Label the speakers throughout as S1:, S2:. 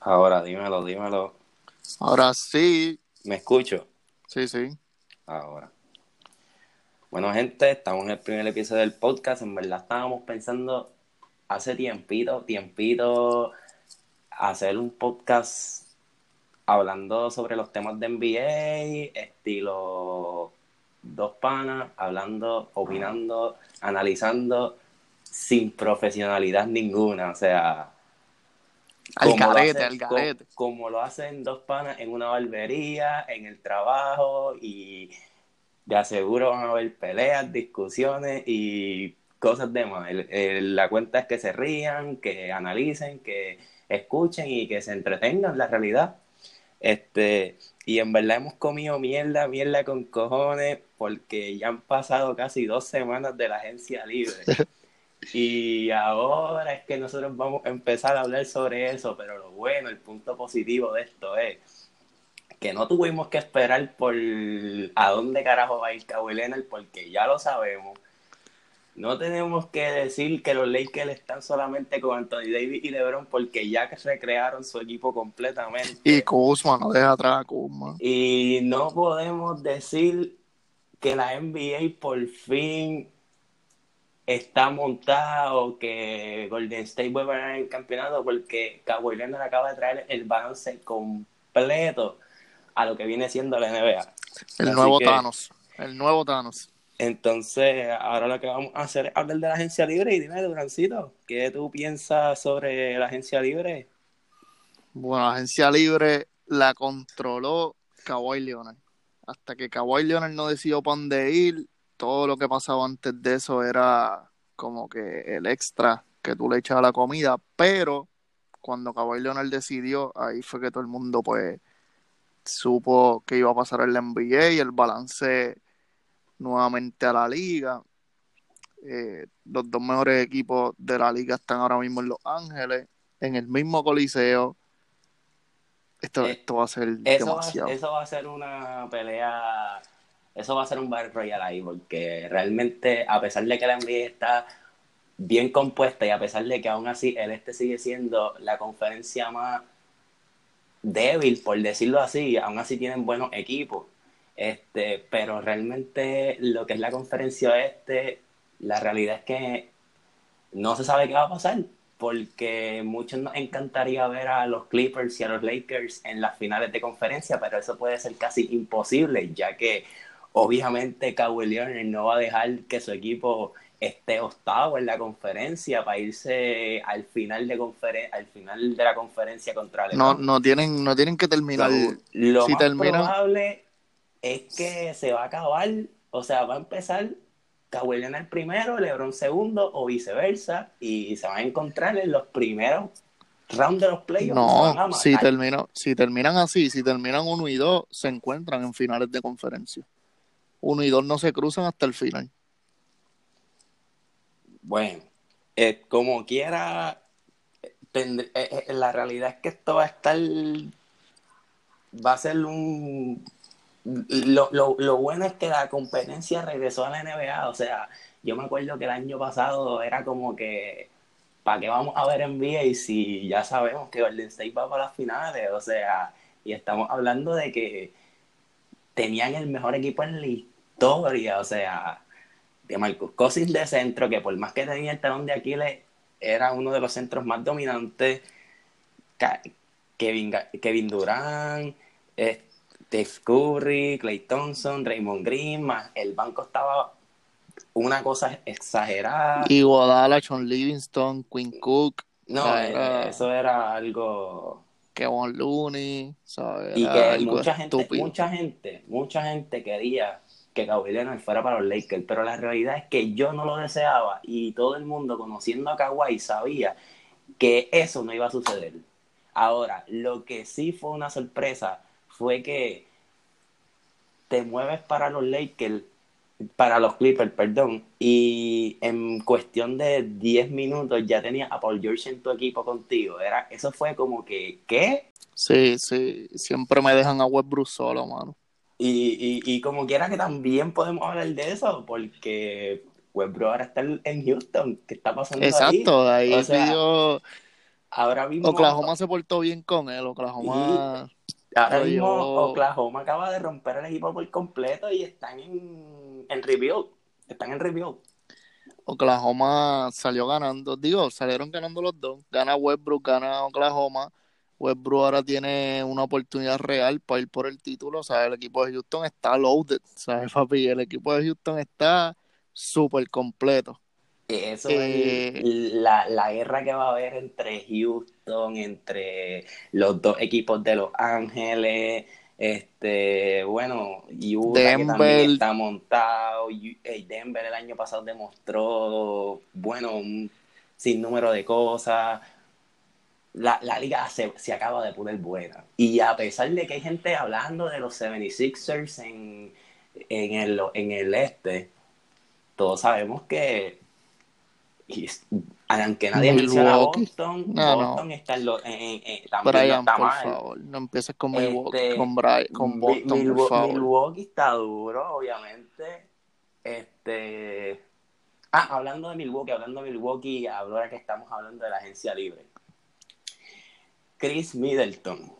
S1: Ahora, dímelo, dímelo.
S2: Ahora sí.
S1: ¿Me escucho?
S2: Sí, sí.
S1: Ahora. Bueno, gente, estamos en el primer episodio del podcast. En verdad estábamos pensando hace tiempito, tiempito, hacer un podcast hablando sobre los temas de NBA, estilo dos panas, hablando, opinando, analizando, sin profesionalidad ninguna. O sea,
S2: Al
S1: como lo
S2: garete,
S1: hacen-
S2: al garete.
S1: co- Como, lo hacen dos panas en una barbería, en el trabajo y de aseguro van a haber peleas, discusiones y cosas demás. El- el- la cuenta es que se rían, que analicen, que escuchen y que se entretengan, la realidad. Este, y en verdad hemos comido mierda, mierda con cojones, porque ya han pasado casi dos semanas de la agencia libre. Y ahora es que nosotros vamos a empezar a hablar sobre eso, pero lo bueno, el punto positivo de esto es que no tuvimos que esperar por a dónde carajo va a ir Kawhi Leonard, porque ya lo sabemos. No tenemos que decir que los Lakers están solamente con Anthony Davis y LeBron, porque ya que recrearon su equipo completamente.
S2: Y Kuzma, no deja atrás a Kuzma.
S1: Y no podemos decir que la NBA por fin está montada o que Golden State vuelve a ganar el campeonato porque Kawhi Leonard acaba de traer el balance completo a lo que viene siendo la NBA.
S2: El
S1: Así
S2: nuevo
S1: que-
S2: Thanos. El nuevo Thanos.
S1: Entonces, ahora lo que vamos a hacer es hablar de la agencia libre y dime, Durancito, ¿qué tú piensas sobre la agencia libre?
S2: Bueno, la agencia libre la controló Kawhi Leonard. Hasta que Kawhi Leonard no decidió para dónde ir, todo lo que pasaba antes de eso era como que el extra que tú le echabas a la comida. Pero cuando Kawhi Leonard decidió, ahí fue que todo el mundo pues supo que iba a pasar en la NBA y el balance nuevamente a la liga. Eh, los dos mejores equipos de la liga están ahora mismo en Los Ángeles, en el mismo coliseo. Esto,
S1: Eh,
S2: esto va a ser
S1: Eso va,
S2: demasiado.
S1: eso va a ser una pelea, eso va a ser un Battle Royale ahí, porque realmente, a pesar de que la NBA está bien compuesta y a pesar de que aún así el este sigue siendo la conferencia más débil, por decirlo así, aún así tienen buenos equipos. Este, pero realmente lo que es la conferencia este, la realidad es que no se sabe qué va a pasar, porque muchos nos encantaría ver a los Clippers y a los Lakers en las finales de conferencia, pero eso puede ser casi imposible, ya que obviamente Kawhi Leonard no va a dejar que su equipo esté octavo en la conferencia para irse al final de conferen al final de la conferencia contra
S2: No,
S1: LeBron.
S2: no tienen, no tienen que terminar.
S1: Lo
S2: si
S1: más
S2: terminan-
S1: probable es que se va a acabar, o sea, va a empezar Kawhi Leonard primero, LeBron segundo o viceversa y se van a encontrar en los primeros rounds de los playoffs.
S2: No, si, si terminan así, si terminan uno y dos, se encuentran en finales de conferencia. Uno y dos no se cruzan hasta el final.
S1: Bueno, como quiera, eh, eh, la realidad es que esto va a estar, va a ser un... Lo, lo, lo bueno es que la competencia regresó a la NBA, o sea, yo me acuerdo que el año pasado era como que, ¿para qué vamos a ver NBA si ya sabemos que Golden State va para las finales? O sea, y estamos hablando de que tenían el mejor equipo en la historia, o sea, de Marcus Cousins de centro, que por más que tenía el talón de Aquiles, era uno de los centros más dominantes. Kevin, Kevin Durant, eh, Steph Curry, Clay Thompson, Raymond Green, más el banco estaba una cosa exagerada.
S2: Y Guadala, John Livingston, Quinn Cook,
S1: No, eh,
S2: era
S1: eso era algo
S2: Kevin Looney, ¿sabes?
S1: Y que mucha gente,
S2: estúpido.
S1: mucha gente, mucha gente quería que Kawhi Leonard fuera para los Lakers, pero la realidad es que yo no lo deseaba y todo el mundo conociendo a Kawhi sabía que eso no iba a suceder. Ahora, lo que sí fue una sorpresa fue que te mueves para los Lakers, para los Clippers, perdón, y en cuestión de 10 minutos ya tenías a Paul George en tu equipo contigo. Era, eso fue como que, ¿qué?
S2: Sí, sí, siempre me dejan a Westbrook solo, mano.
S1: Y, y, y como quiera que también podemos hablar de eso, porque Westbrook ahora está en Houston, ¿qué está pasando ahí?
S2: Exacto, ahí
S1: O sea-
S2: pidió,
S1: ahora mismo.
S2: Oklahoma se portó bien con él. Oklahoma.
S1: ahora mismo Oklahoma acaba de romper el equipo por completo y están en, en rebuild. Están en rebuild.
S2: Oklahoma salió ganando, digo, salieron ganando los dos. Gana Westbrook, gana Oklahoma. Westbrook ahora tiene una oportunidad real para ir por el título. O sea, el equipo de Houston está loaded, ¿sabes, papi? El equipo de Houston está súper completo.
S1: Eso es eh, la, la, guerra que va a haber entre Houston, entre los dos equipos de Los Ángeles, este, bueno, Utah que también está montado, eh, Denver el año pasado demostró, bueno, un sinnúmero de cosas. La, la liga se, se, acaba de poner buena. Y a pesar de que hay gente hablando de los 76ers en, en, el, en el este, todos sabemos que aunque nadie menciona a Boston, Boston está en lo, también
S2: Brian, está por mal. favor, no empieces con Milwaukee, este, con, Brian, con Boston, por favor.
S1: Milwaukee está duro, obviamente. Este, ah, hablando de Milwaukee, hablando de Milwaukee, ahora que estamos hablando de la agencia libre. Chris Middleton,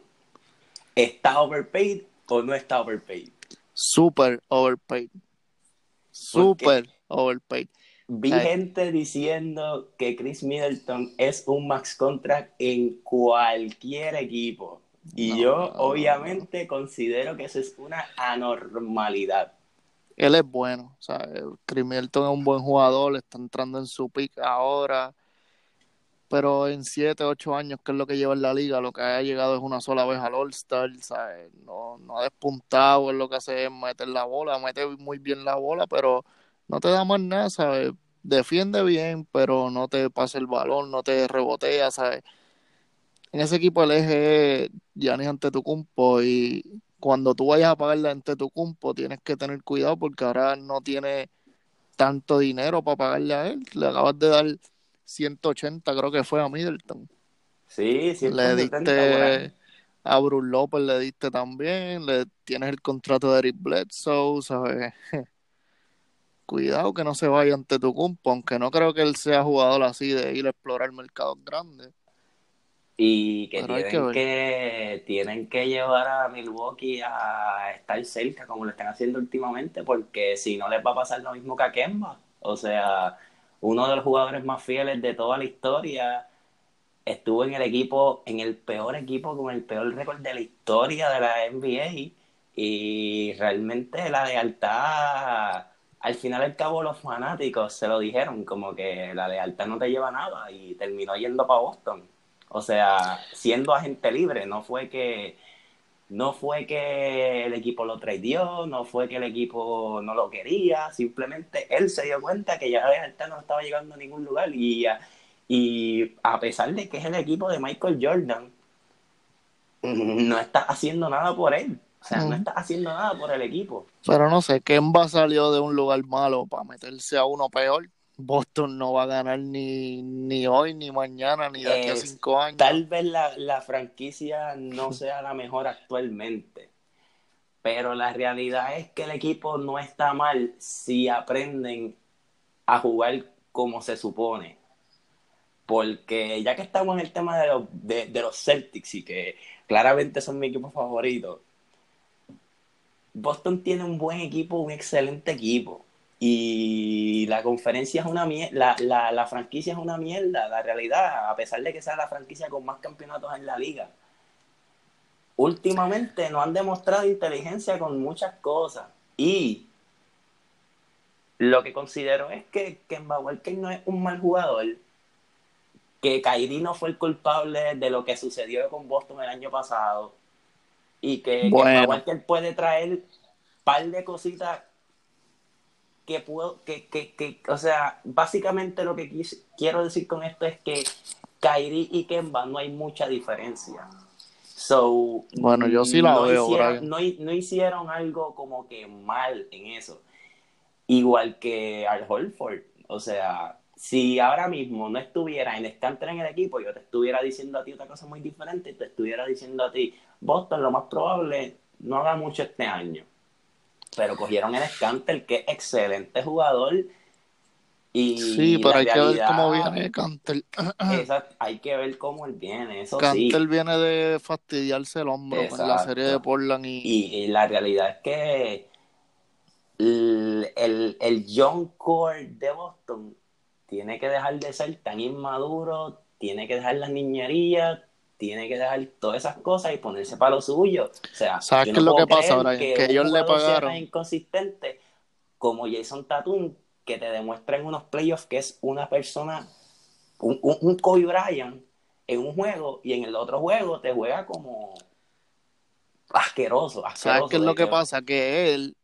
S1: ¿está overpaid o no está overpaid?
S2: Super overpaid. Super overpaid.
S1: Vi gente diciendo que Chris Middleton es un max contract en cualquier equipo. Y yo obviamente considero que eso es una anormalidad.
S2: Él es bueno. O sea, Chris Middleton es un buen jugador, está entrando en su pick ahora. Pero en 7, 8 años, que es lo que lleva en la liga, lo que ha llegado es una sola vez al All-Star. No, no ha despuntado, es lo que hace es meter la bola, mete muy bien la bola, pero no te da más nada, ¿sabes? Defiende bien, pero no te pasa el balón, no te rebotea, ¿sabes? En ese equipo el eje es Giannis ante tu cumpo y cuando tú vayas a pagarle ante tu cumpo tienes que tener cuidado porque ahora no tiene tanto dinero para pagarle a él. Le acabas de dar 180, creo que fue a Middleton.
S1: Sí, 170.
S2: Le diste a Bruce López, le diste también. Le tienes el contrato de Eric Bledsoe, ¿sabes? cuidado que no se vaya ante tu cumpo, aunque no creo que él sea jugador así de ir a explorar mercados grandes.
S1: Y que tienen que, tienen que llevar a Milwaukee a estar cerca, como lo están haciendo últimamente, porque si no les va a pasar lo mismo que a Kemba. O sea, uno de los jugadores más fieles de toda la historia estuvo en el equipo, en el peor equipo con el peor récord de la historia de la NBA. Y realmente la lealtad al final al cabo los fanáticos se lo dijeron, como que la lealtad no te lleva nada y terminó yendo para Boston. O sea, siendo agente libre, no fue que no fue que el equipo lo tradeó, no fue que el equipo no lo quería, simplemente él se dio cuenta que ya lealtad no estaba llegando a ningún lugar y, y a pesar de que es el equipo de Michael Jordan, no está haciendo nada por él. O sea, no está haciendo nada por el equipo.
S2: Pero no sé, Kemba salió de un lugar malo para meterse a uno peor. Boston no va a ganar ni, ni hoy, ni mañana, ni de aquí a cinco años.
S1: Tal vez la, la franquicia no sea la mejor actualmente. Pero la realidad es que el equipo no está mal si aprenden a jugar como se supone. Porque ya que estamos en el tema de los, de, de los Celtics y que claramente son mi equipo favorito, Boston tiene un buen equipo, un excelente equipo. Y la conferencia es una mierda, la, la, franquicia es una mierda, la realidad, a pesar de que sea la franquicia con más campeonatos en la liga. Últimamente no han demostrado inteligencia con muchas cosas. Y lo que considero es que Kemba Walker no es un mal jugador, que Kyrie no fue el culpable de lo que sucedió con Boston el año pasado y que, bueno. que puede traer un par de cositas que puedo, que, que, que, o sea, básicamente lo que quiero decir con esto es que Kairi y Kemba no hay mucha diferencia. So,
S2: bueno, yo sí la veo.
S1: Hicieron, no, no, hicieron algo como que mal en eso. Igual que Al Holford. O sea, si ahora mismo no estuviera en Scanter en el equipo, yo te estuviera diciendo a ti otra cosa muy diferente, te estuviera diciendo a ti, Boston lo más probable no haga mucho este año. Pero cogieron el Scanter, que es excelente jugador, Y
S2: Sí, pero hay que ver cómo viene Cantel.
S1: esa- hay que ver cómo él viene, eso sí.
S2: Cantel viene de fastidiarse el hombro con la serie de
S1: Exacto.
S2: Portland y,
S1: Y, y la realidad es que el, el, el young core de Boston tiene que dejar de ser tan inmaduro, tiene que dejar las niñerías, tiene que dejar todas esas cosas y ponerse para lo suyo. O sea,
S2: ¿Sabes qué es lo que pasa, Brian? Que ellos le pagaron.
S1: inconsistente como Jason Tatum, que te demuestra en unos playoffs que es una persona, un, un, un Kobe Bryant en un juego y en el otro juego te juega como asqueroso, asqueroso.
S2: ¿Sabes qué es lo que pasa? Que él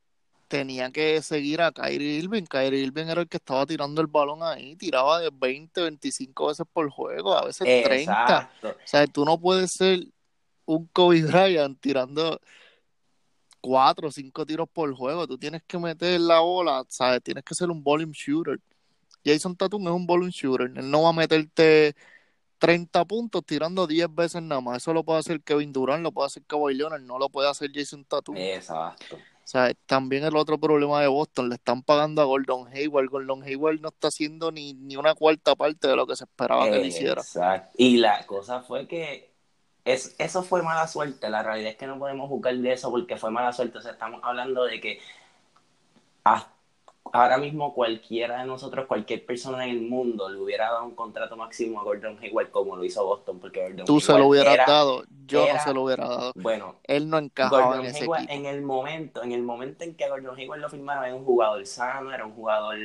S2: tenía que seguir a Kyrie Irving. Kyrie Irving era el que estaba tirando el balón ahí, tiraba de 20, 25 veces por juego, a veces 30.
S1: Exacto.
S2: O sea, tú no puedes ser un Kobe Bryant tirando cuatro o cinco tiros por juego. Tú tienes que meter la bola, ¿sabes? Tienes que ser un volume shooter. Jason Tatum es un volume shooter. Él no va a meterte 30 puntos tirando 10 veces nada más. Eso lo puede hacer Kevin Durant, lo puede hacer Kawhi Leonard, no lo puede hacer Jason Tatum.
S1: Exacto.
S2: O sea, también el otro problema de Boston, le están pagando a Gordon Hayward. Gordon Hayward no está haciendo ni, ni una cuarta parte de lo que se esperaba que él hiciera.
S1: Y la cosa fue que es, eso fue mala suerte. La realidad es que no podemos juzgar de eso porque fue mala suerte. O sea, estamos hablando de que a- ahora mismo cualquiera de nosotros, cualquier persona en el mundo le hubiera dado un contrato máximo a Gordon Hayward como lo hizo Boston porque Gordon
S2: Tú se lo hubieras
S1: era-
S2: dado, yo
S1: era-
S2: no se lo hubiera dado.
S1: Bueno,
S2: Él no encajaba
S1: Gordon
S2: en ese
S1: Hayward,
S2: equipo.
S1: en el momento, en el momento en que Gordon Hayward lo firmaron, era un jugador sano, era un jugador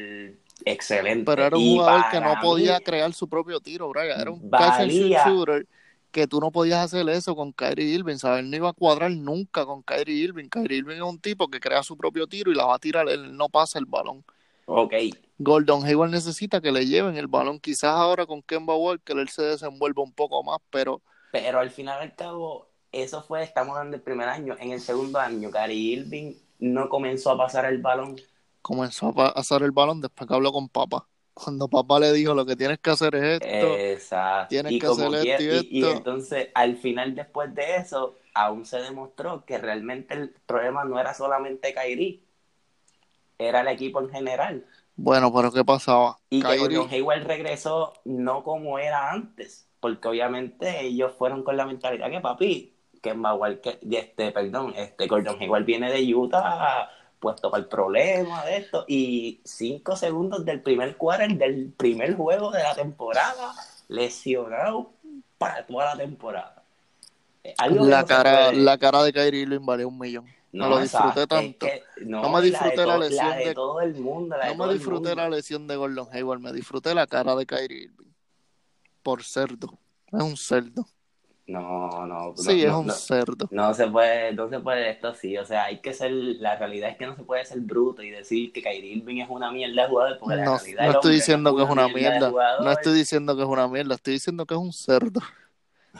S1: excelente.
S2: Pero era un
S1: Y
S2: jugador que no podía
S1: mí,
S2: crear su propio tiro, Brian. Era un catch and shoot
S1: valía-
S2: shooter que tú no podías hacer eso con Kyrie Irving, ¿sabes? Él no iba a cuadrar nunca con Kyrie Irving. Kyrie Irving es un tipo que crea su propio tiro y la va a tirar, él no pasa el balón.
S1: Ok,
S2: Gordon Hayward necesita que le lleven el balón. Quizás ahora con Kemba Walker él se desenvuelva un poco más, pero
S1: pero al final al cabo, eso fue, estamos hablando del primer año. En el segundo año, Kyrie Irving no comenzó a pasar el balón.
S2: comenzó a pa- pasar el balón después que habló con papá. Cuando papá le dijo lo que tienes que hacer es esto,
S1: Exacto.
S2: tienes
S1: y
S2: que hacer esto y
S1: entonces, al final, después de eso, aún se demostró que realmente el problema no era solamente Kyrie, era el equipo en general.
S2: bueno, pero ¿qué pasaba?
S1: Y que
S2: Kyrie-
S1: Gordon Hayward regresó no como era antes, porque obviamente ellos fueron con la mentalidad que papi, que Walker, este, perdón, este Gordon Hayward viene de Utah puesto para el problema de esto y cinco segundos del primer quarter del primer juego de la temporada lesionado para toda la temporada. Eh, algo
S2: la
S1: no
S2: cara, la cara de Kyrie Irving valió un millón. No, lo disfruté
S1: es
S2: tanto.
S1: que- no,
S2: No me
S1: la de
S2: disfruté la lesión
S1: la de
S2: de-
S1: todo el mundo, la
S2: No me disfruté la lesión de Gordon Hayward, me disfruté la cara de Kyrie Irving. Por cerdo. Es un cerdo.
S1: No, no,
S2: Sí,
S1: no,
S2: es un
S1: no.
S2: cerdo.
S1: No se puede, no se puede esto así, o sea, hay que ser, la realidad es que no se puede ser bruto y decir que Kyrie Irving es una mierda de jugador, porque la
S2: No,
S1: realidad
S2: no estoy diciendo que es una mierda.
S1: jugador.
S2: No estoy diciendo que es una mierda, estoy diciendo que es un cerdo.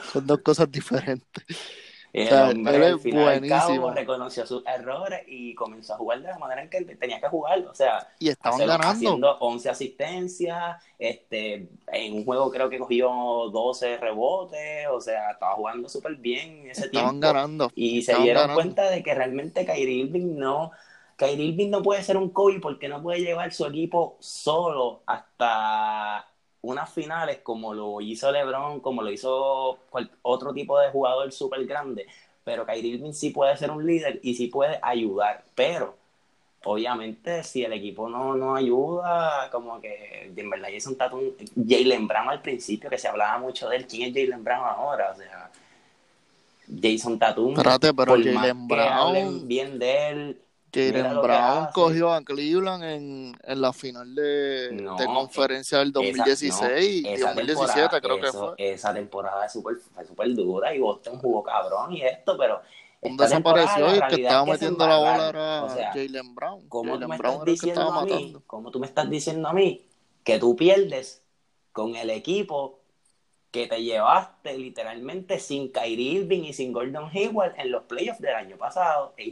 S2: Son dos cosas diferentes.
S1: El
S2: o sea,
S1: hombre, al final cabo, reconoció sus errores y comenzó a jugar de la manera en que tenía que jugar, o sea,
S2: Y estaban
S1: hacer-
S2: ganando.
S1: haciendo 11 asistencias, este, en un juego creo que cogió 12 rebotes, o sea, estaba jugando súper bien en ese
S2: Estaban
S1: tiempo.
S2: ganando.
S1: Y se dieron
S2: ganando.
S1: cuenta de que realmente Kyrie Irving no, Kyrie Irving no puede ser un Kobe porque no puede llevar su equipo solo hasta unas finales como lo hizo LeBron, como lo hizo otro tipo de jugador súper grande. Pero Kyrie Irving sí puede ser un líder y sí puede ayudar. Pero obviamente si el equipo no, no ayuda, como que en verdad Jason Tatum, Jalen Brown al principio, que se hablaba mucho de él, ¿quién es Jalen Brown ahora? O sea, Jason Tatum,
S2: Espérate, pero
S1: por más que hablen bien de él,
S2: Jalen Brown cogió a Cleveland en, en la final de,
S1: No,
S2: de conferencia del
S1: esa-
S2: 2016
S1: no,
S2: y
S1: esa
S2: 2017
S1: temporada-
S2: creo que
S1: eso-
S2: fue.
S1: Esa temporada es súper- fue súper dura y Boston jugó cabrón y esto, pero
S2: Un desapareció y que estaba
S1: que
S2: metiendo la bola era
S1: O sea,
S2: Jalen Brown.
S1: ¿Cómo tú me
S2: Brown
S1: estás diciendo a mí? ¿Cómo tú me estás diciendo a mí que tú pierdes con el equipo que te llevaste literalmente sin Kyrie Irving y sin Gordon Hayward en los playoffs del año pasado? Es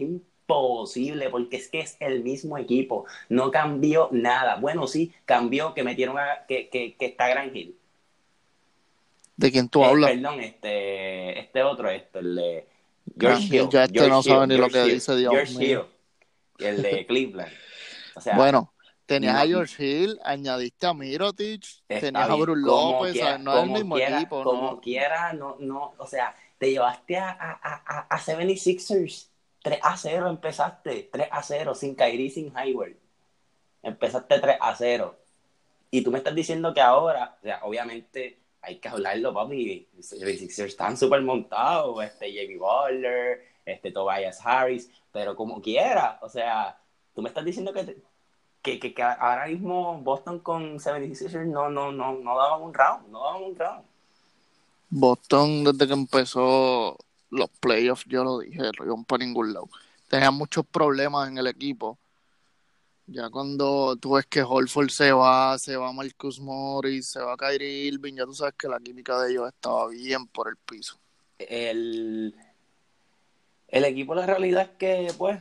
S1: imposible porque es que es el mismo equipo, no cambió nada. Bueno, sí, cambió que metieron a que, que, que está Gran Hill.
S2: ¿De quién tú
S1: Eh,
S2: hablas?
S1: perdón, este, este otro, este, el de George
S2: Hill, ya este
S1: George
S2: no sabe ni lo que
S1: Hill,
S2: dice, Dios
S1: George
S2: mío.
S1: Hill, el de Cleveland. O sea,
S2: Bueno, Tenías
S1: No.
S2: a George Hill, añadiste a Mirotic, tenías a Bruce López, no es el mismo
S1: quiera-
S2: equipo.
S1: Como
S2: ¿no?
S1: quiera, no, no, o sea, te llevaste a, a, a, a 76ers 3 a 0 empezaste, 3 a 0, sin Kyrie, sin Hayward. Empezaste 3 a 0. Y tú me estás diciendo que ahora, o sea, obviamente hay que hablarlo, papi. Los 76ers están súper montados, este Jamie Butler, este Tobias Harris, pero como quiera, o sea, tú me estás diciendo que, que, que, que ahora mismo Boston con 76ers no, no, no, no daban un round, no daban un round.
S2: Boston, desde que empezó los playoffs, yo lo dije, no iban para ningún lado. Tenían muchos problemas en el equipo. Ya cuando tú ves que Holford se va, se va Marcus Morris, se va Kyrie Irving, ya tú sabes que la química de ellos estaba bien por el piso.
S1: el, el equipo, la realidad es que, pues,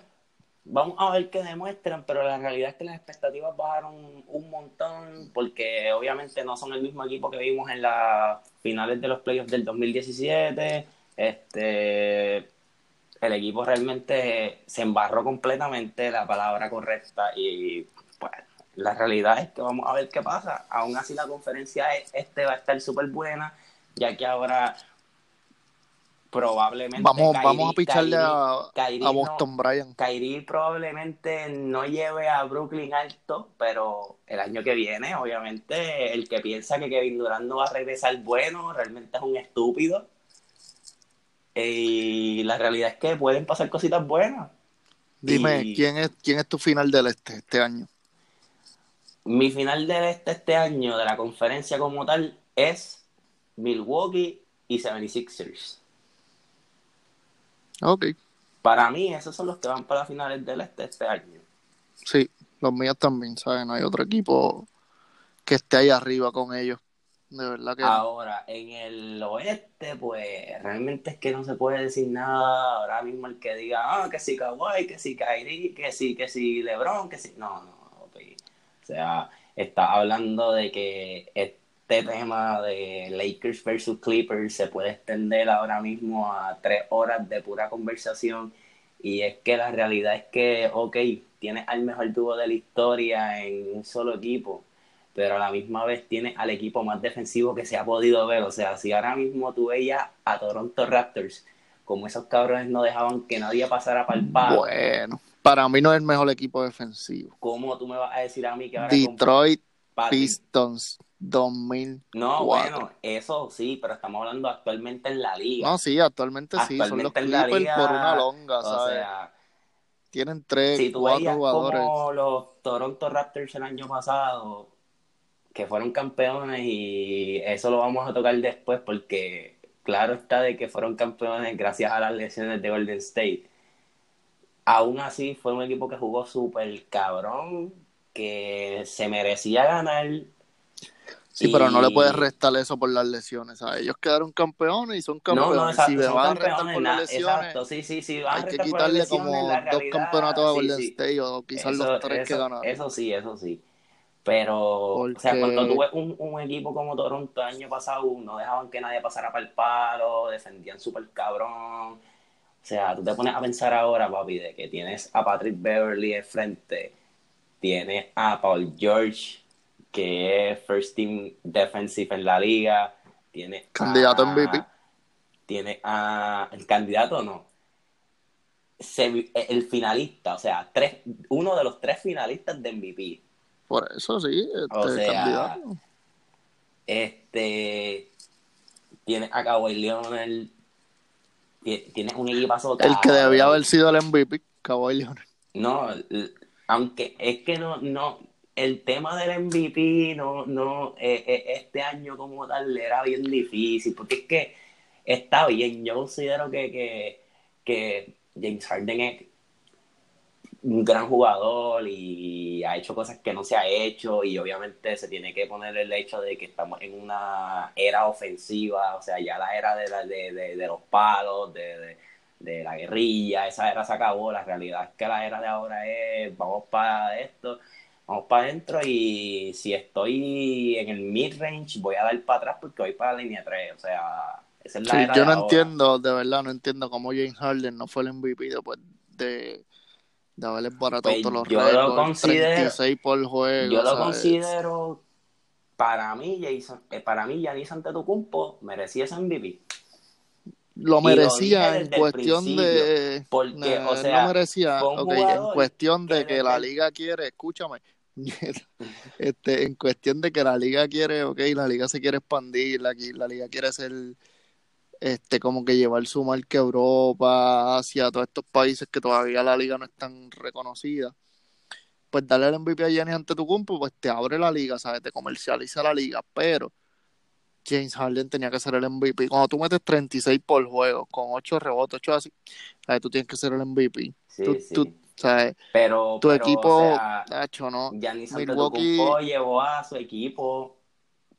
S1: vamos a ver qué demuestran, pero la realidad es que las expectativas bajaron un montón, porque obviamente no son el mismo equipo que vimos en las finales de los playoffs del 2017. Este, el equipo realmente se embarró completamente, la palabra correcta, y pues la realidad es que vamos a ver qué pasa. Aún así la conferencia este va a estar súper buena, ya que ahora probablemente
S2: Vamos, vamos a picharle a,
S1: Kyrie
S2: a
S1: no-
S2: Boston Bryant.
S1: Kyrie probablemente no lleve a Brooklyn alto, pero el año que viene, obviamente, el que piensa que Kevin Durant no va a regresar bueno, realmente es un estúpido. Y la realidad es que pueden pasar cositas buenas.
S2: Dime,
S1: Y-
S2: ¿quién es, ¿quién es tu final del este este año?
S1: Mi final del este este año de la conferencia como tal es Milwaukee y 76ers.
S2: Ok,
S1: Para mí, esos son los que van para las finales del este este año.
S2: sí, los míos también, ¿sabes? No hay otro equipo que esté ahí arriba con ellos.
S1: Ahora, en el oeste, pues realmente es que no se puede decir nada. Ahora mismo el que diga, ah, que si Kawhi, que si Kyrie, que si, que si LeBron, que si. No, no, ok. O sea, está hablando de que este tema de Lakers versus Clippers se puede extender ahora mismo a tres horas de pura conversación. Y es que la realidad es que, ok, tienes al mejor dúo de la historia en un solo equipo pero a la misma vez tiene al equipo más defensivo que se ha podido ver. O sea, si ahora mismo tú veías a Toronto Raptors, como esos cabrones no dejaban que nadie pasara para el palo,
S2: Bueno, para mí no es el mejor equipo defensivo.
S1: ¿cómo tú me vas a decir a mí que ahora
S2: Detroit Pistons 2000.
S1: No, bueno, eso sí, pero estamos hablando actualmente en la liga.
S2: No, sí, actualmente sí, son los
S1: Actualmente en la liga,
S2: por una longa,
S1: o
S2: ¿sabes?
S1: sea,
S2: Tienen tres,
S1: si tú
S2: cuatro
S1: veías
S2: jugadores.
S1: como los Toronto Raptors el año pasado, que fueron campeones y eso lo vamos a tocar después porque claro está de que fueron campeones gracias a las lesiones de Golden State. Aún así fue un equipo que jugó súper cabrón, que se merecía ganar.
S2: Sí, pero no le puedes restar eso por las lesiones, ¿sabes? Ellos quedaron campeones y son
S1: No,
S2: campeones.
S1: no, exacto,
S2: si van a restar
S1: campeones,
S2: por
S1: na-
S2: las lesiones,
S1: exacto, sí, sí, sí,
S2: hay que quitarle
S1: lesiones,
S2: como dos campeonatos a Golden
S1: sí.
S2: State o quizás
S1: Eso-
S2: los tres que ganaron.
S1: Eso sí, eso sí. Pero, o sea, cuando tuve un, un equipo como Toronto el año pasado, no dejaban que nadie pasara para el palo, defendían súper cabrón. O sea, tú te pones a pensar ahora, papi, de que tienes a Patrick Beverly de frente, tienes a Paul George, que es First Team Defensive en la liga, tienes
S2: Candidato
S1: a,
S2: MVP.
S1: Tienes a... ¿El candidato no? Semi- el finalista, o sea, tres, uno de los tres finalistas de MVP.
S2: Por eso sí, este
S1: O sea,
S2: candidato.
S1: Este. Tienes a Kawhi Leonard. ti- Tienes un equipazo.
S2: El que debía haber sido el MVP, Kawhi Leonard.
S1: No, aunque es que no, no. El tema del MVP, no, no, eh, eh, este año como tal era bien difícil, porque es que está bien. Yo considero que, que, que James Harden es un gran jugador y ha hecho cosas que no se ha hecho y obviamente se tiene que poner el hecho de que estamos en una era ofensiva, o sea, ya la era de, la- de, de, de los palos, de, de, la guerrilla, esa era se acabó, la realidad es que la era de ahora es vamos para esto, vamos para adentro y si estoy en el mid-range voy a dar para atrás porque voy para la línea 3, o sea, esa es la
S2: Sí,
S1: era
S2: yo
S1: de
S2: no
S1: ahora.
S2: entiendo, de verdad, no entiendo cómo James Harden no fue el MVP después de, de haberles baratado
S1: Pues
S2: todos los
S1: yo lo
S2: récords,
S1: considero-
S2: 36 por juego.
S1: Yo lo
S2: ¿sabes?
S1: considero, para mí, Jason, eh, para mí, Giannis Antetokounmpo merecía ese MVP.
S2: Lo
S1: lo
S2: merecía
S1: dije
S2: en cuestión de.
S1: Porque,
S2: No,
S1: o sea,
S2: no merecía.
S1: fue un
S2: ok, en cuestión de
S1: que
S2: que la liga quiere, escúchame. este, en cuestión de que la liga quiere, ok, la liga se quiere expandir, la, la liga quiere ser, este, como que llevar su marca a Europa, Asia, todos estos países que todavía la liga no es tan reconocida. Pues darle el MVP a Giannis ante tu cumple, pues te abre la liga, ¿sabes? Te comercializa la liga, pero James Harden tenía que ser el MVP. Cuando tú metes 36 por juego, con 8 rebotes, 8 así, ¿sabes? Tú tienes que ser el MVP.
S1: Sí,
S2: tú,
S1: sí.
S2: tú, ¿sabes?
S1: pero,
S2: Tu
S1: pero,
S2: equipo,
S1: o sea,
S2: Nacho, no. Milwaukee-
S1: llevó a su equipo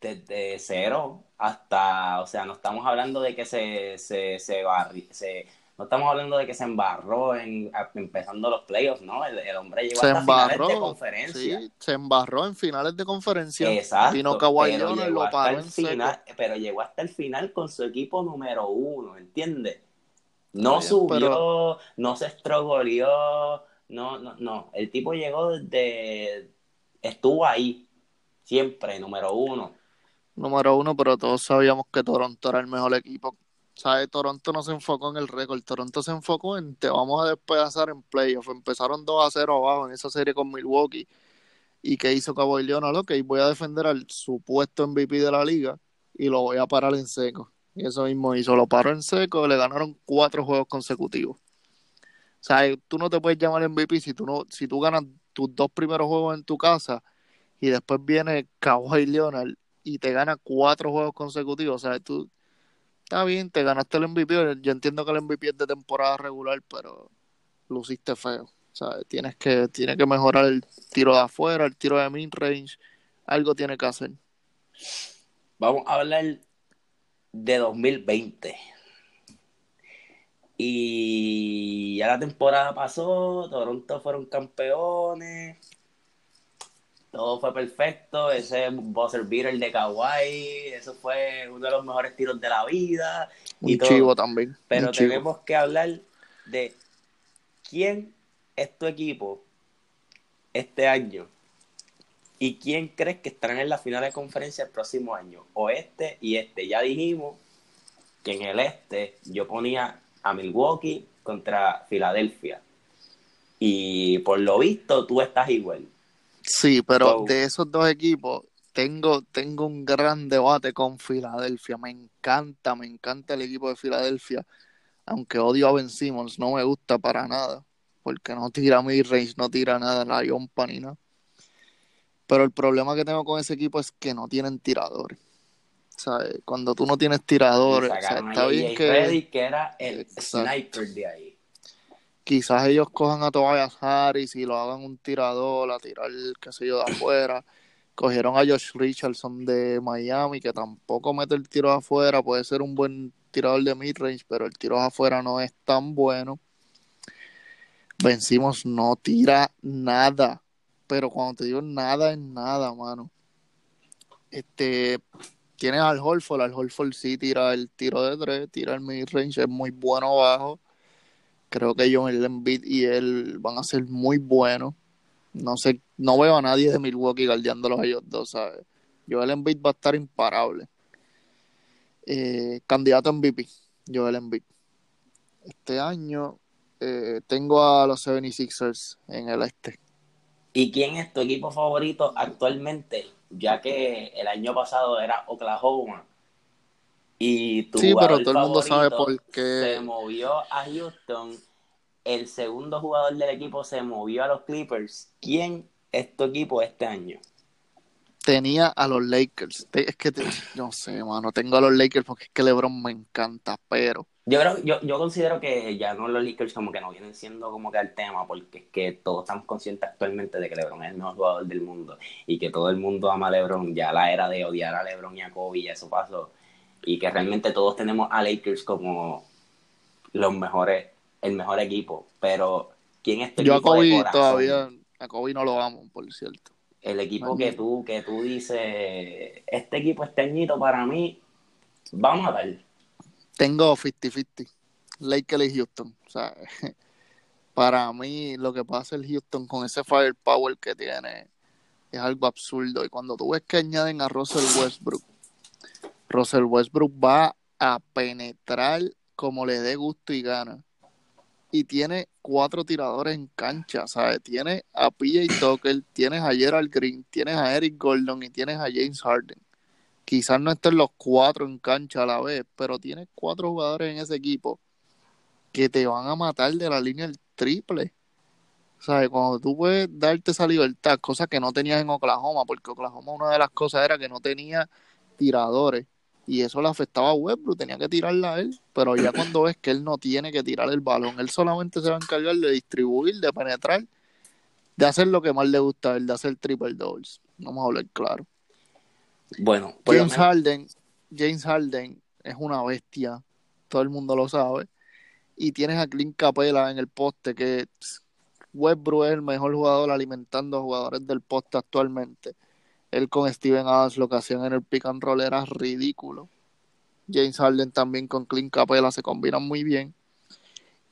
S1: desde cero hasta, o sea, no estamos hablando de que se, se, se, barri- se no estamos hablando de que se embarró en empezando los playoffs, ¿no? El, el hombre llegó
S2: se
S1: hasta finales
S2: embarró.
S1: de conferencia.
S2: Sí, se embarró en finales de conferencia.
S1: Exacto,
S2: Vino Kawhi
S1: pero llegó
S2: lo paró en seco.
S1: final, pero llegó hasta el final con su equipo número uno, ¿entiendes? No subió,
S2: pero-
S1: no se estrogoleó, no, no, no. El tipo llegó desde, estuvo ahí, siempre, número uno.
S2: Número uno, pero todos sabíamos que Toronto era el mejor equipo. ¿Sabes? Toronto no se enfocó en el récord. Toronto se enfocó en te vamos a despedazar en playoff. Empezaron 2 a 0 abajo en esa serie con Milwaukee. ¿Y qué hizo Kawhi Leonard? Ok, voy a defender al supuesto MVP de la liga y lo voy a parar en seco. Y eso mismo hizo. Lo paró en seco, le ganaron cuatro juegos consecutivos. O sea, tú no te puedes llamar MVP si tú, no, si tú ganas tus dos primeros juegos en tu casa y después viene Kawhi Leonard y te gana cuatro juegos consecutivos. O sea, tú está bien, te ganaste el MVP. Yo entiendo que el MVP es de temporada regular, pero luciste feo. O sea, tienes que, tienes que mejorar el tiro de afuera, el tiro de mid-range. Algo tiene que hacer.
S1: Vamos a hablar de 2020. Y ya la temporada pasó, Toronto fueron campeones, todo fue perfecto, ese buzzer beater de Kawhi, eso fue uno de los mejores tiros de la vida. y
S2: Un
S1: todo.
S2: chivo también.
S1: Pero
S2: un chivo.
S1: tenemos que hablar de quién es tu equipo este año y quién crees que estarán en la final de conferencia el próximo año. O este y este. Ya dijimos que en el este yo ponía a Milwaukee contra Filadelfia. Y por lo visto tú estás igual.
S2: Sí, pero
S1: Wow.
S2: de esos dos equipos tengo, tengo un gran debate con Filadelfia. Me encanta, me encanta el equipo de Filadelfia. Aunque odio a Ben Simmons, no me gusta para nada. Porque no tira mid-range, no tira nada, la yompa ni nada. Pero el problema que tengo con ese equipo es que no tienen tiradores. ¿Sabes? Cuando tú no tienes tiradores, o sea, está bien que
S1: era el
S2: Exacto.
S1: sniper de ahí.
S2: Quizás ellos cojan a Tobias Harris y lo hagan un tirador, a tirar, qué sé yo, de afuera. Cogieron a Josh Richardson de Miami, que tampoco mete el tiro de afuera, puede ser un buen tirador de midrange, pero el tiro de afuera no es tan bueno. Vencimos, no tira nada, pero cuando te digo nada es nada, mano. Este, tienes al Holford, al Holford sí tira el tiro de tres, tira el midrange, es muy bueno abajo. Creo que Joel Embiid y él van a ser muy buenos. No sé, no veo a nadie de Milwaukee guardiándolos a ellos dos, ¿sabes? Joel Embiid va a estar imparable. Eh, candidato MVP, Joel Embiid. Este año eh, tengo a los 76ers en el este.
S1: ¿Y quién es tu equipo favorito actualmente? Ya que el año pasado era Oklahoma. Y tu
S2: Sí, pero todo el mundo sabe por qué.
S1: se movió a Houston. El segundo jugador del equipo se movió a los Clippers. ¿Quién es tu equipo este año?
S2: Tenía a los Lakers. Es que te- no sé, mano. Tengo a los Lakers porque es que LeBron me encanta, pero
S1: Yo creo, yo, yo considero que ya no los Lakers como que no vienen siendo como que el tema, porque es que todos estamos conscientes actualmente de que LeBron es el mejor jugador del mundo y que todo el mundo ama a LeBron. Ya la era de odiar a LeBron y a Kobe, ya eso pasó. Y que realmente todos tenemos a Lakers como los mejores, el mejor equipo. Pero, ¿quién es tu
S2: yo a
S1: equipo de
S2: Kobe todavía, a Kobe no lo amo, por cierto.
S1: El equipo que tú, que tú dices, este equipo este añito para mí, vamos a ver.
S2: Tengo 50-50. Lakers y Houston. O sea, para mí lo que pasa el Houston con ese firepower que tiene es algo absurdo. Y cuando tú ves que añaden a Russell Westbrook, Russell Westbrook va a penetrar como le dé gusto y gana. Y tiene cuatro tiradores en cancha, ¿sabes? Tiene a PJ Tucker, tienes a Gerald Green, tienes a Eric Gordon y tienes a James Harden. Quizás no estén los cuatro en cancha a la vez, pero tienes cuatro jugadores en ese equipo que te van a matar de la línea del triple. ¿Sabes? Cuando tú puedes darte esa libertad, cosa que no tenías en Oklahoma, porque Oklahoma una de las cosas era que no tenía tiradores y eso le afectaba a Westbrook, tenía que tirarla a él, pero ya cuando ves que él no tiene que tirar el balón, él solamente se va a encargar de distribuir, de penetrar, de hacer lo que más le gusta a él, de hacer triple doubles. Vamos a hablar claro.
S1: Bueno,
S2: James Harden, James Harden es una bestia, todo el mundo lo sabe, y tienes a Clint Capela en el poste que Westbrook es el mejor jugador alimentando a jugadores del poste actualmente. Él con Steven Adams lo que hacían en el pick and roll era ridículo. James Harden también con Clint Capela se combinan muy bien.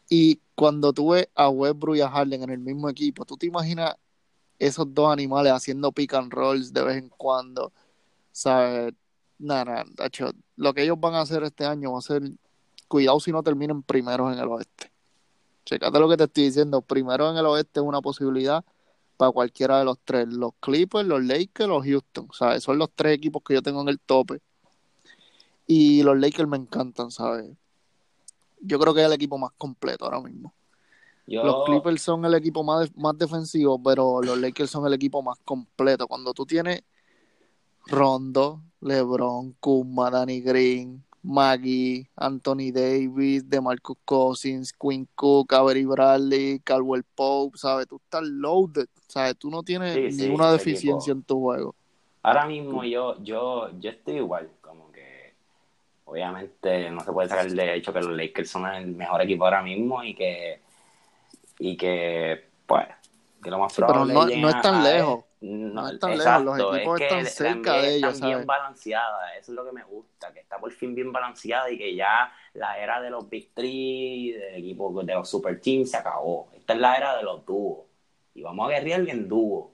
S2: Y cuando tú ves a Westbrook y a Harden en el mismo equipo, tú te imaginas esos dos animales haciendo pick and rolls de vez en cuando. ¿Sabes? Nada, lo que ellos van a hacer este año va a ser, cuidado si no terminan primeros en el oeste. Checate lo que te estoy diciendo, primero en el oeste es una posibilidad para cualquiera de los tres, los Clippers, los Lakers, los Houston, ¿sabes? Son los tres equipos que yo tengo en el tope. Y los Lakers me encantan, ¿sabes? Yo creo que es el equipo más completo ahora mismo. Los Clippers son el equipo más, más defensivo, pero los Lakers son el equipo más completo. Cuando tú tienes Rondo, LeBron, Kuma, Danny Green, Maggie, Anthony Davis, DeMarcus Cousins, Quinn Cook, Avery Bradley, Caldwell Pope, ¿sabes? Tú estás loaded, ¿sabes? Tú no tienes ninguna deficiencia en tu juego.
S1: Ahora mismo yo, yo, yo estoy igual, como que obviamente no se puede sacar el hecho que los Lakers son el mejor equipo ahora mismo y que, y que pues, que lo más probable
S2: Pero no, no es tan lejos. No, están lejos, los equipos están cerca de ellos.
S1: Están bien balanceada, eso es lo que me gusta, que está por fin bien balanceada y que ya la era de los Big Three, de, equipos, de los Super Teams se acabó. Esta es la era de los dúos. Y vamos a guerrear en dúo.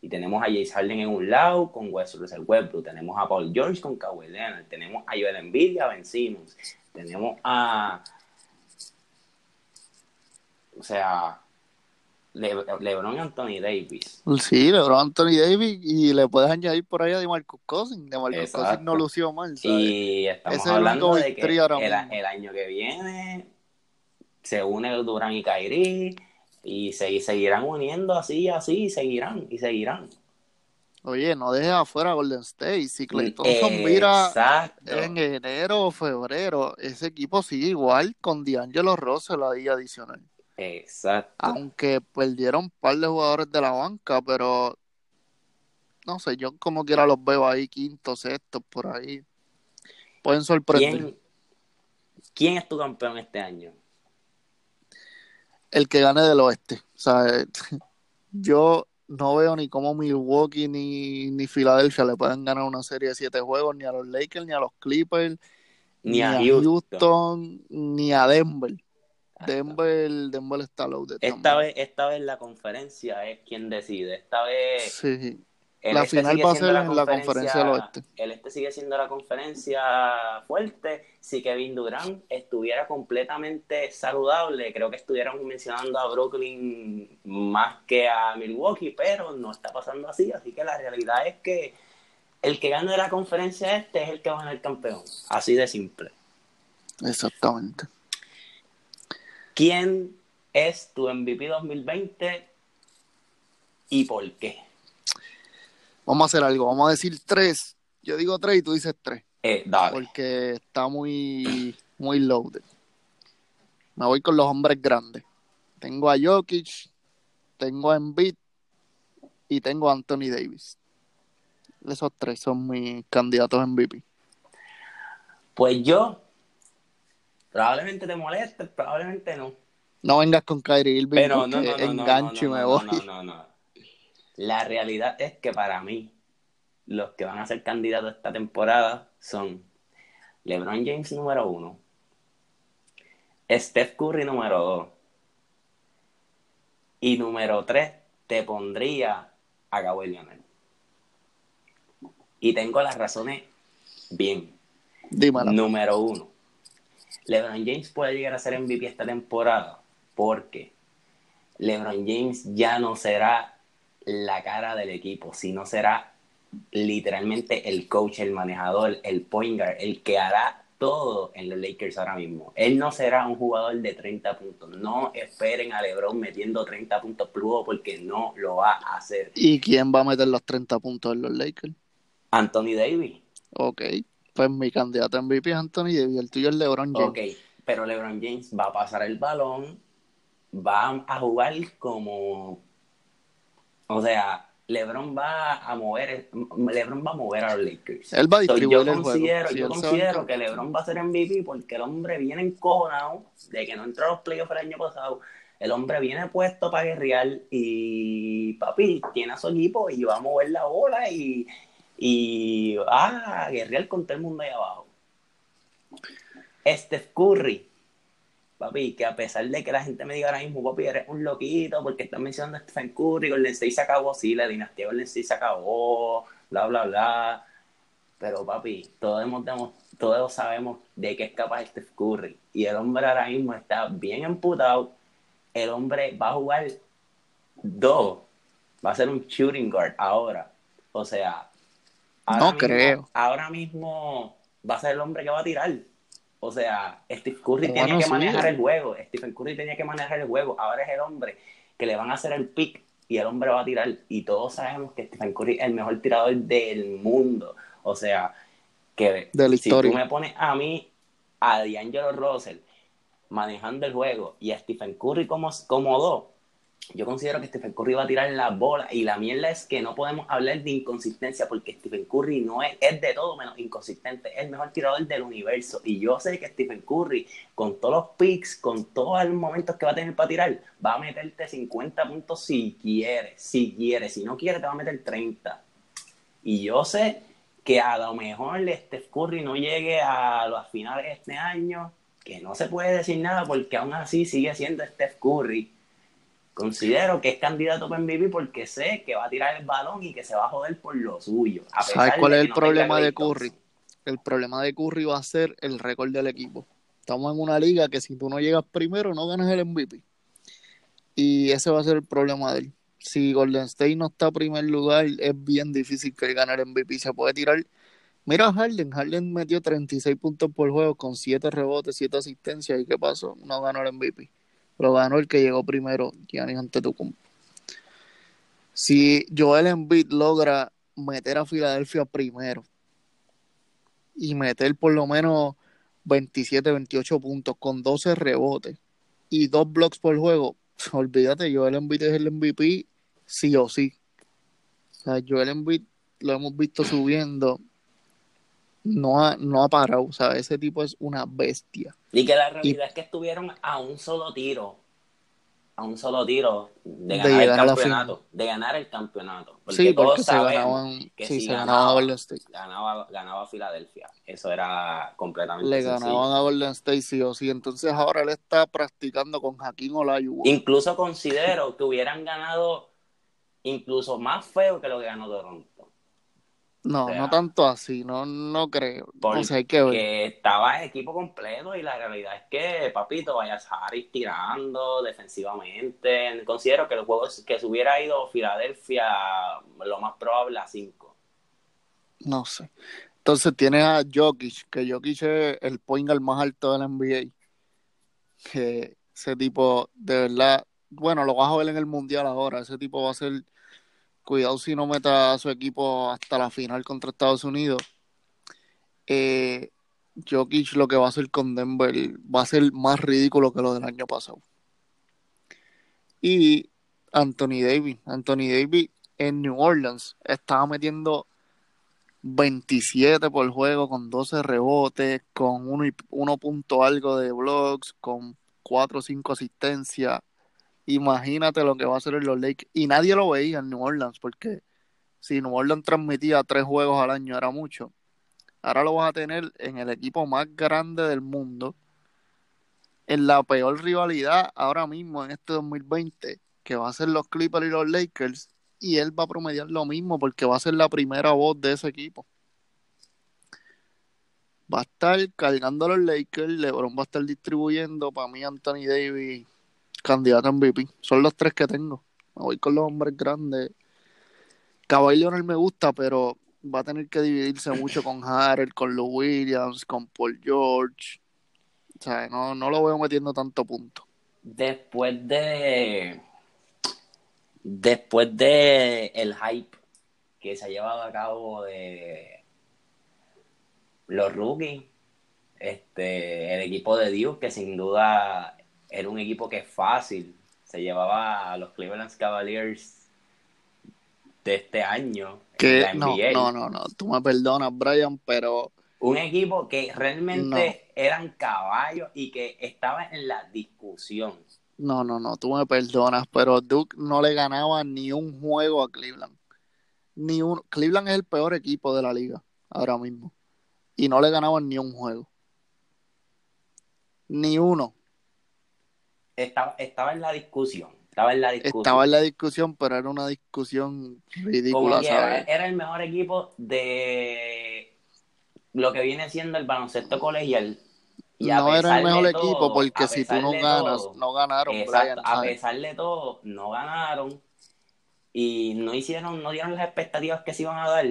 S1: Y tenemos a Jace Harden en un lado con Westbrook el Westbrook, tenemos a Paul George con Kawhi Leonard, tenemos a Joel Embiid y a Ben Simmons, tenemos a... O sea, LeBron y Anthony Davis.
S2: Sí, LeBron Anthony Davis y le puedes añadir por ahí a DeMarcus Cousins. DeMarcus Cousins no lució mal.
S1: Y estamos hablando de que el, año que viene se une Durán y Kyrie y se seguirán uniendo así, así, y seguirán, y seguirán.
S2: Oye, no dejes afuera Golden State. Si Clay Thompson mira en enero o febrero, ese equipo sigue igual con D'Angelo Russell ahí adicional.
S1: Exacto.
S2: Aunque perdieron un par de jugadores de la banca, pero no sé, yo como quiera los veo ahí, quinto, sexto, por ahí. Pueden sorprender.
S1: ¿Quién, es tu campeón este año?
S2: El que gane del oeste. O sea, yo no veo ni cómo Milwaukee ni, ni Filadelfia le pueden ganar una serie de siete juegos, ni a los Lakers, ni a los Clippers, ni, a, Houston, ni a Denver. Denver, Denver está loaded.
S1: Esta vez, esta vez la conferencia es quien decide. Esta vez.
S2: Sí. La este final va a ser en la conferencia del oeste.
S1: El este sigue siendo la conferencia fuerte. Si Kevin Durant estuviera completamente saludable, creo que estuviéramos mencionando a Brooklyn más que a Milwaukee, pero no está pasando así. Así que la realidad es que el que gane la conferencia este es el que va a ganar el campeón. Así de simple.
S2: Exactamente.
S1: ¿Quién es tu MVP 2020 y por qué?
S2: Vamos a hacer algo, vamos a decir tres. Yo digo tres y tú dices tres.
S1: Eh, dale.
S2: Porque está muy, muy loaded. Me voy con los hombres grandes. Tengo a Jokic, tengo a Embiid y tengo a Anthony Davis. Esos tres son mis candidatos a MVP.
S1: Pues yo Probablemente te moleste, probablemente no.
S2: No vengas con Kyrie Irving
S1: Pero no, no, no, engancho y me voy. No, no, no. La realidad es que para mí, los que van a ser candidatos esta temporada son LeBron James número uno, Steph Curry número dos, Y número tres, te pondría a Kawhi Leonard. Y tengo las razones bien.
S2: Dímelo.
S1: Número uno, LeBron James puede llegar a ser MVP esta temporada porque LeBron James ya no será la cara del equipo, sino será literalmente el coach, el manejador, el point guard, el que hará todo en los Lakers ahora mismo. Él no será un jugador de 30 puntos. No esperen a LeBron metiendo 30 puntos plus porque no lo va a hacer.
S2: ¿Y quién va a meter los 30 puntos en los Lakers?
S1: Anthony Davis.
S2: Ok, pues mi candidato a MVP es Anthony Davis, el tuyo es LeBron James.
S1: Ok, pero LeBron James va a pasar el balón, va a jugar como... O sea, LeBron va a mover, LeBron va a mover a los Lakers.
S2: Él va a distribuir
S1: yo
S2: el
S1: considero,
S2: juego. Sí,
S1: yo considero que LeBron va a ser MVP porque el hombre viene encojonado de que no entró a los playoffs el año pasado. El hombre viene puesto para guerrear y papi tiene a su equipo y va a mover la bola y, y va a guerrear con todo el mundo ahí abajo. Steph Curry, papi, que a pesar de que la gente me diga ahora mismo, papi, eres un loquito porque están mencionando a Stephen Curry, Golden State se acabó, sí, la dinastía Golden State se acabó, bla, bla, bla. Pero papi, todos, hemos, todos sabemos de qué es capaz Steph Curry. Y el hombre ahora mismo está bien emputado. El hombre va a jugar dos. Va a ser un shooting guard ahora. O sea, ahora
S2: No
S1: mismo-
S2: creo.
S1: Ahora mismo va a ser el hombre que va a tirar. O sea, Steve Curry
S2: Bueno,
S1: tenía que
S2: sí.
S1: manejar el juego. Stephen Curry tenía que manejar el juego. Ahora es el hombre que le van a hacer el pick y el hombre va a tirar. Y todos sabemos que Stephen Curry es el mejor tirador del mundo. O sea, que
S2: De la
S1: si
S2: historia.
S1: tú me pones a mí, a D'Angelo Russell, manejando el juego, y a Stephen Curry como, como dos, yo considero que Stephen Curry va a tirar la bola. Y la mierda es que no podemos hablar de inconsistencia porque Stephen Curry no es, es de todo menos inconsistente. Es el mejor tirador del universo. Y yo sé que Stephen Curry, con todos los picks, con todos los momentos que va a tener para tirar, va a meterte 50 puntos si quiere. Si quiere. Si no quiere, te va a meter 30. Y yo sé que a lo mejor Steph Curry no llegue a las finales de este año, que no se puede decir nada porque aún así sigue siendo Steph Curry. Considero que es candidato para MVP porque sé que va a tirar el balón y que se va a joder por lo suyo. a
S2: ¿Sabes cuál es el
S1: no
S2: problema de Curry? El problema de Curry va a ser el récord del equipo. Estamos en una liga que si tú no llegas primero, no ganas el MVP. Y ese va a ser el problema de él. Si Golden State no está en primer lugar, es bien difícil que él gane el MVP. Se puede tirar. Mira a Harden. Harden metió 36 puntos por juego con 7 rebotes, 7 asistencias. ¿Y qué pasó? No ganó el MVP. Pero ganó el que llegó primero, Giannis Antetokounmpo. Si Joel Embiid logra meter a Filadelfia primero y meter por lo menos 27, 28 puntos con 12 rebotes y dos blocks por juego, olvídate, Joel Embiid es el MVP sí o sí. O sea, Joel Embiid lo hemos visto subiendo, no ha, no ha parado, o sea, ese tipo es una bestia.
S1: Y que la realidad es que estuvieron a un solo tiro, a un solo tiro de
S2: De
S1: ganar el campeonato, de ganar el campeonato. Porque
S2: sí, porque
S1: todos
S2: se ganaban,
S1: que
S2: sí,
S1: si
S2: se
S1: ganaba,
S2: ganaba Golden State.
S1: ganaba, ganaba Filadelfia. Eso era completamente
S2: Le
S1: sencillo.
S2: ganaban a Golden State sí o sí. Entonces ahora él está practicando con Hakim Olajuwon.
S1: Incluso considero que hubieran ganado incluso más feo que lo que ganó Toronto.
S2: No,
S1: O sea,
S2: no tanto así, no, no creo.
S1: Porque
S2: hay que ver.
S1: estaba el equipo completo y la realidad es que, papito, vayas Harris tirando defensivamente. Considero que el juego que se hubiera ido Filadelfia, lo más probable a 5.
S2: No sé. Entonces tienes a Jokic, que Jokic es el point guard más alto de la NBA. Que ese tipo, de verdad, bueno, lo vas a ver en el Mundial ahora. Ese tipo va a ser, cuidado si no meta a su equipo hasta la final contra Estados Unidos. Eh, Jokic lo que va a hacer con Denver va a ser más ridículo que lo del año pasado. Y Anthony Davis, Anthony Davis en New Orleans estaba metiendo 27 por juego con 12 rebotes, con 1 uno, uno punto algo de blocks, con 4 o 5 asistencias. Imagínate lo que va a hacer en los Lakers. Y nadie lo veía en New Orleans, porque si New Orleans transmitía tres juegos al año era mucho. Ahora lo vas a tener en el equipo más grande del mundo, en la peor rivalidad ahora mismo en este 2020, que va a ser los Clippers y los Lakers y él va a promediar lo mismo porque va a ser la primera voz de ese equipo. Va a estar cargando a los Lakers, LeBron va a estar distribuyendo, para mí Anthony Davis candidato a MVP. Son los tres que tengo. Me voy con los hombres grandes. Kawhi Leonard me gusta, pero va a tener que dividirse mucho con Harold, con Lou Williams, con Paul George. O sea, no, no lo veo metiendo tanto punto.
S1: Después de. Después de el hype que se ha llevado a cabo de los rookies, este, el equipo de Duke, que sin duda era un equipo que es fácil, se llevaba a los Cleveland Cavaliers de este año.
S2: Que no, no, no, no, tú me perdonas, Brian, pero
S1: un equipo que realmente eran caballos y que estaba en la discusión.
S2: No, no, no, tú me perdonas, pero Duke no le ganaba ni un juego a Cleveland. Ni un... Cleveland es el peor equipo de la liga ahora mismo. Y no le ganaban ni un juego. Ni uno.
S1: Estaba, estaba en la discusión. Estaba en la discusión.
S2: Estaba en la discusión, pero era una discusión ridícula, ¿sabes?
S1: Era, el mejor equipo de lo que viene siendo el baloncesto colegial.
S2: Y no era el mejor equipo porque si tú no ganas, no ganaron.
S1: a pesar de todo, no ganaron y no hicieron, no dieron las expectativas que se iban a dar.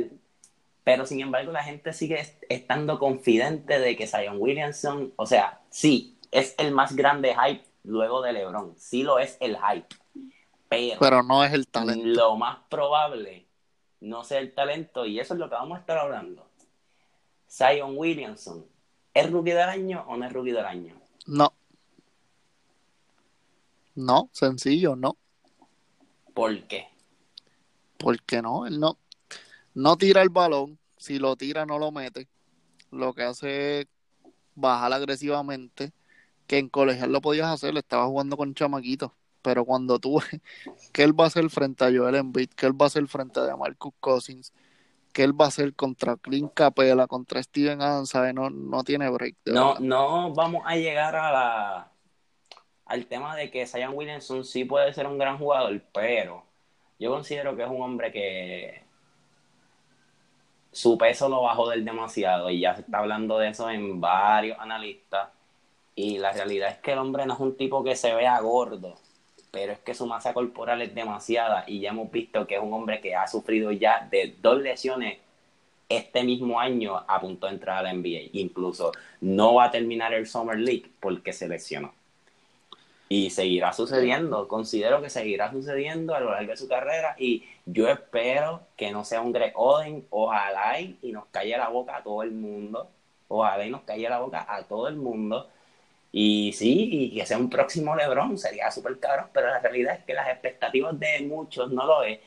S1: Pero sin embargo, la gente sigue estando confidente de que Zion Williamson, o sea, sí, es el más grande hype luego de LeBron. Sí lo es el hype. Pero,
S2: pero no es el talento.
S1: Lo más probable no sea el talento y eso es lo que vamos a estar hablando. Zion Williamson, ¿es rookie del año o no es rookie del año?
S2: No. No, sencillo, no.
S1: ¿Por qué?
S2: Porque no, él no, no tira el balón, si lo tira no lo mete. Lo que hace es bajar agresivamente, que en colegial lo podías hacer, le estaba jugando con chamaquitos. Pero cuando tú que él va a hacer frente a Joel Embiid, que él va a hacer frente a Marcus Cousins, que él va a hacer contra Clint Capela, contra Steven Adams, No, no tiene break.
S1: No, no vamos a llegar a la al tema de que Zion Williamson sí puede ser un gran jugador, pero yo considero que es un hombre que su peso lo bajó del demasiado y ya se está hablando de eso en varios analistas y la realidad es que el hombre no es un tipo que se vea gordo pero es que su masa corporal es demasiada y ya hemos visto que es un hombre que ha sufrido ya de dos lesiones este mismo año a punto de entrar a la NBA. Incluso no va a terminar el Summer League porque se lesionó. Y seguirá sucediendo, considero que seguirá sucediendo a lo largo de su carrera y yo espero que no sea un Greg Oden, ojalá y, nos calle la boca a todo el mundo, ojalá y nos calle la boca a todo el mundo y sí, y que sea un próximo LeBron sería súper caro, pero la realidad es que las expectativas de muchos no lo es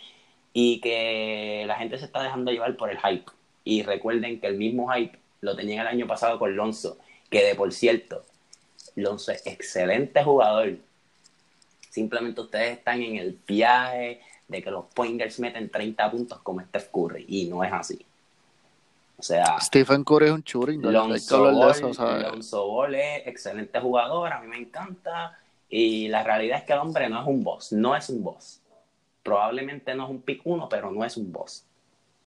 S1: y que la gente se está dejando llevar por el hype. Y recuerden que el mismo hype lo tenían el año pasado con Lonzo, que de por cierto, Lonzo es excelente jugador. Simplemente ustedes están en el viaje de que los pointers meten 30 puntos como Steph Curry y no es así. O sea,
S2: Stephen Curry es un churri, no
S1: Lonzo, Ball, es excelente jugador, a mí me encanta. Y la realidad es que el hombre no es un boss, no es un boss. Probablemente no es un pick uno, pero no es un boss.